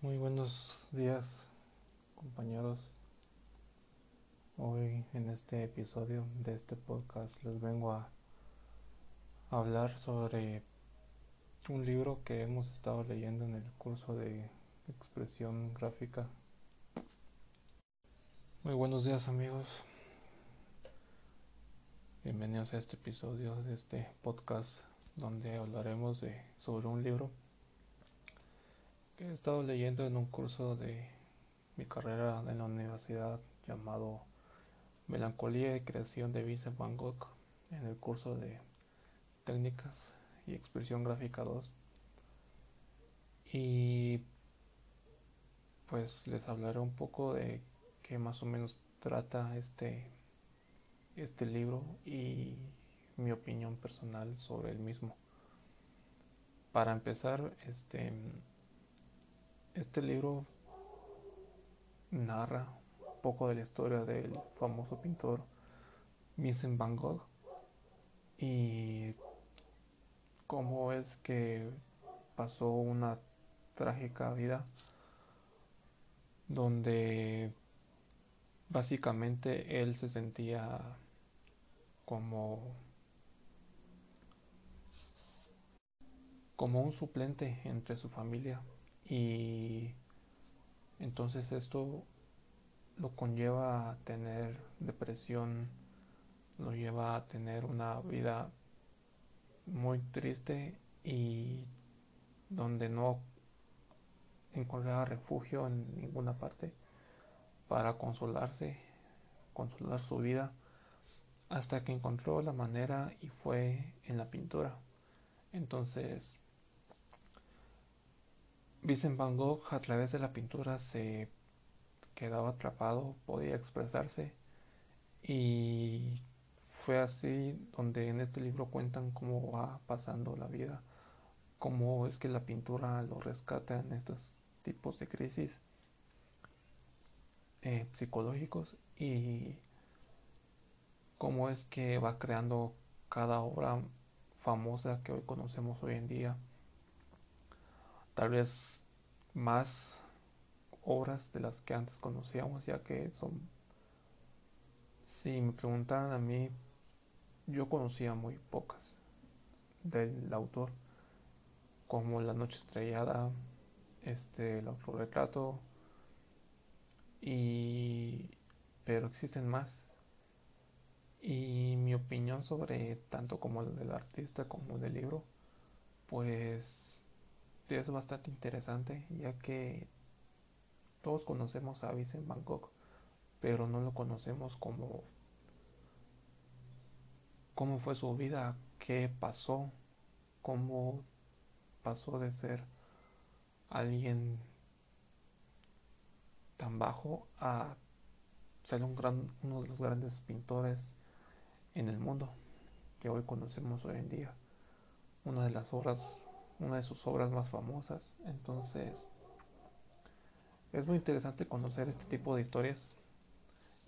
Muy buenos días compañeros. Hoy en este episodio de este podcast les vengo a hablar sobre un libro que hemos estado leyendo en el curso de expresión gráfica. Muy buenos días amigos. Bienvenidos a este episodio de este podcast donde hablaremos de sobre un libro he estado leyendo en un curso de mi carrera en la universidad llamado Melancolía y creación de Vincent Van Gogh en el curso de técnicas y expresión gráfica 2 y pues les hablaré un poco de qué más o menos trata este este libro y mi opinión personal sobre el mismo. Para empezar este este libro narra un poco de la historia del famoso pintor Vincent Van Gogh y cómo es que pasó una trágica vida donde básicamente él se sentía como como un suplente entre su familia y entonces esto lo conlleva a tener depresión, lo lleva a tener una vida muy triste y donde no encontraba refugio en ninguna parte para consolarse, consolar su vida, hasta que encontró la manera y fue en la pintura. Entonces Vincent Van Gogh a través de la pintura se quedaba atrapado, podía expresarse y fue así donde en este libro cuentan cómo va pasando la vida, cómo es que la pintura lo rescata en estos tipos de crisis eh, psicológicos y cómo es que va creando cada obra famosa que hoy conocemos hoy en día. Tal vez más obras de las que antes conocíamos, ya que son, si me preguntaran a mí, yo conocía muy pocas del autor, como La Noche Estrellada, este, El Autorretrato, y pero existen más. Y mi opinión sobre tanto como el del artista como el del libro, pues es bastante interesante ya que todos conocemos a Vincent Van Gogh, pero no lo conocemos como cómo fue su vida, qué pasó, cómo pasó de ser alguien tan bajo a ser un gran, uno de los grandes pintores en el mundo que hoy conocemos hoy en día. Una de las obras una de sus obras más famosas. Entonces, es muy interesante conocer este tipo de historias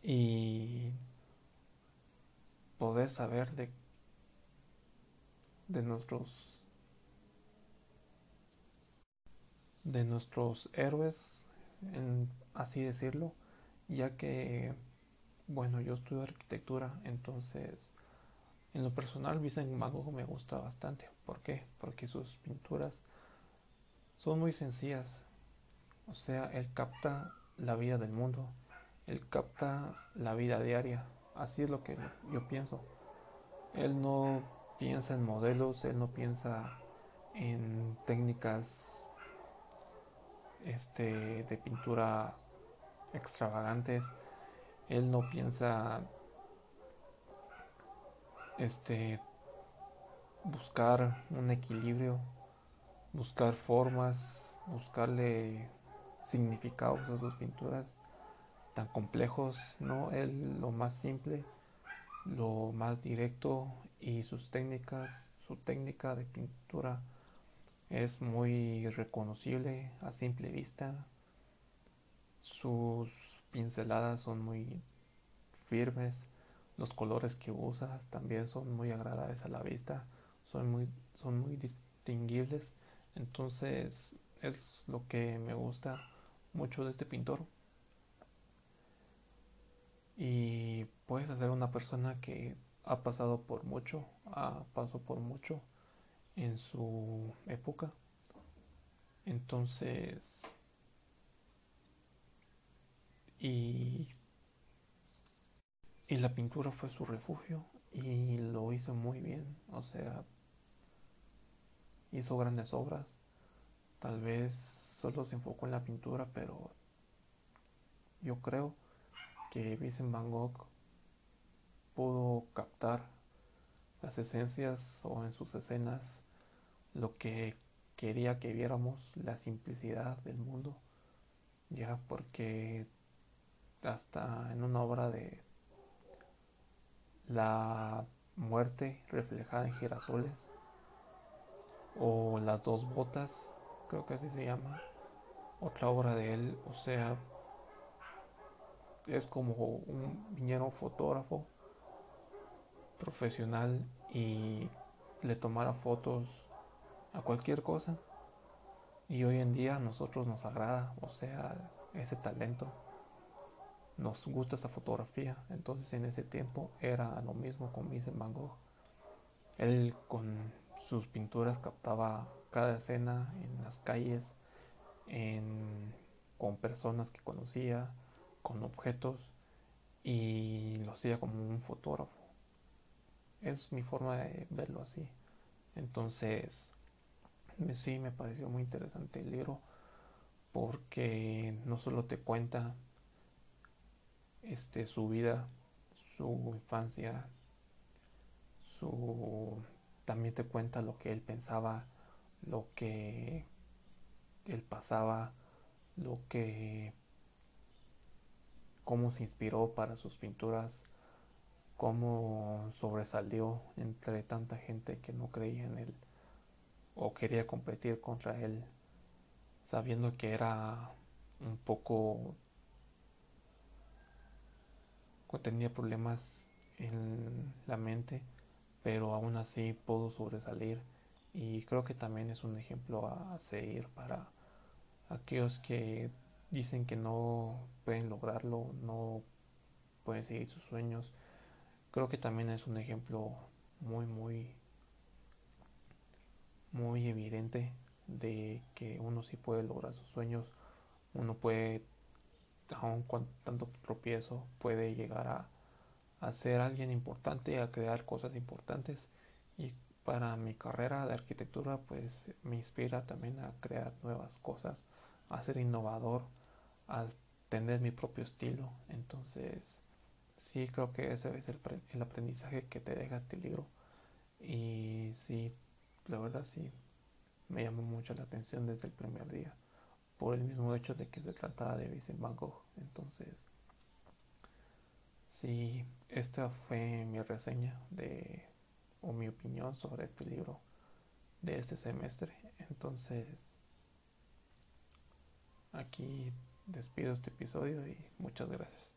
y poder saber de, de nuestros de nuestros héroes, en, así decirlo, ya que, bueno, yo estudio arquitectura, entonces en lo personal, Vincent Van Gogh me gusta bastante. ¿Por qué? Porque sus pinturas son muy sencillas. O sea, él capta la vida del mundo, él capta la vida diaria. Así es lo que yo pienso. Él no piensa en modelos, él no piensa en técnicas este, de pintura extravagantes. Él no piensa este buscar un equilibrio, buscar formas, buscarle significados a sus pinturas tan complejos, no es lo más simple, lo más directo y sus técnicas, su técnica de pintura es muy reconocible a simple vista. Sus pinceladas son muy firmes, los colores que usa también son muy agradables a la vista, son muy, son muy distinguibles. Entonces es lo que me gusta mucho de este pintor. Y puedes ser una persona que ha pasado por mucho, ha pasado por mucho en su época. Entonces, y, y la pintura fue su refugio y lo hizo muy bien. O sea, hizo grandes obras. Tal vez solo se enfocó en la pintura, pero yo creo que Vincent Van Gogh pudo captar las esencias o en sus escenas lo que quería que viéramos, la simplicidad del mundo, ya porque hasta en una obra de la muerte reflejada en girasoles o las dos botas, creo que así se llama, otra obra de él, o sea, es como un viñero fotógrafo profesional y le tomara fotos a cualquier cosa. Y hoy en día a nosotros nos agrada, o sea, ese talento. Nos gusta esa fotografía. Entonces en ese tiempo era lo mismo con Vincent Van Gogh. Él con sus pinturas captaba cada escena en las calles, con personas que conocía, con objetos y lo hacía como un fotógrafo. Es mi forma de verlo así. Entonces, sí me pareció muy interesante el libro porque no solo te cuenta este su vida, su infancia, su también te cuenta lo que él pensaba, lo que él pasaba, lo que cómo se inspiró para sus pinturas, cómo sobresalió entre tanta gente que no creía en él o quería competir contra él, sabiendo que era un poco tenía problemas en la mente, pero aún así pudo sobresalir y creo que también es un ejemplo a seguir para aquellos que dicen que no pueden lograrlo, no pueden seguir sus sueños. Creo que también es un ejemplo muy, muy, muy evidente de que uno sí puede lograr sus sueños, uno puede, aun con tanto tropiezo, puede llegar a, a ser alguien importante, a crear cosas importantes y para mi carrera de arquitectura pues me inspira también a crear nuevas cosas, a ser innovador, a tener mi propio estilo. Entonces, sí creo que ese es el, el aprendizaje que te deja este libro. Y sí, la verdad sí, me llamó mucho la atención desde el primer día, por el mismo hecho de que se trataba de Vincent Van. Entonces, sí, esta fue mi reseña de, o mi opinión sobre este libro de este semestre. Entonces, aquí despido este episodio y muchas gracias.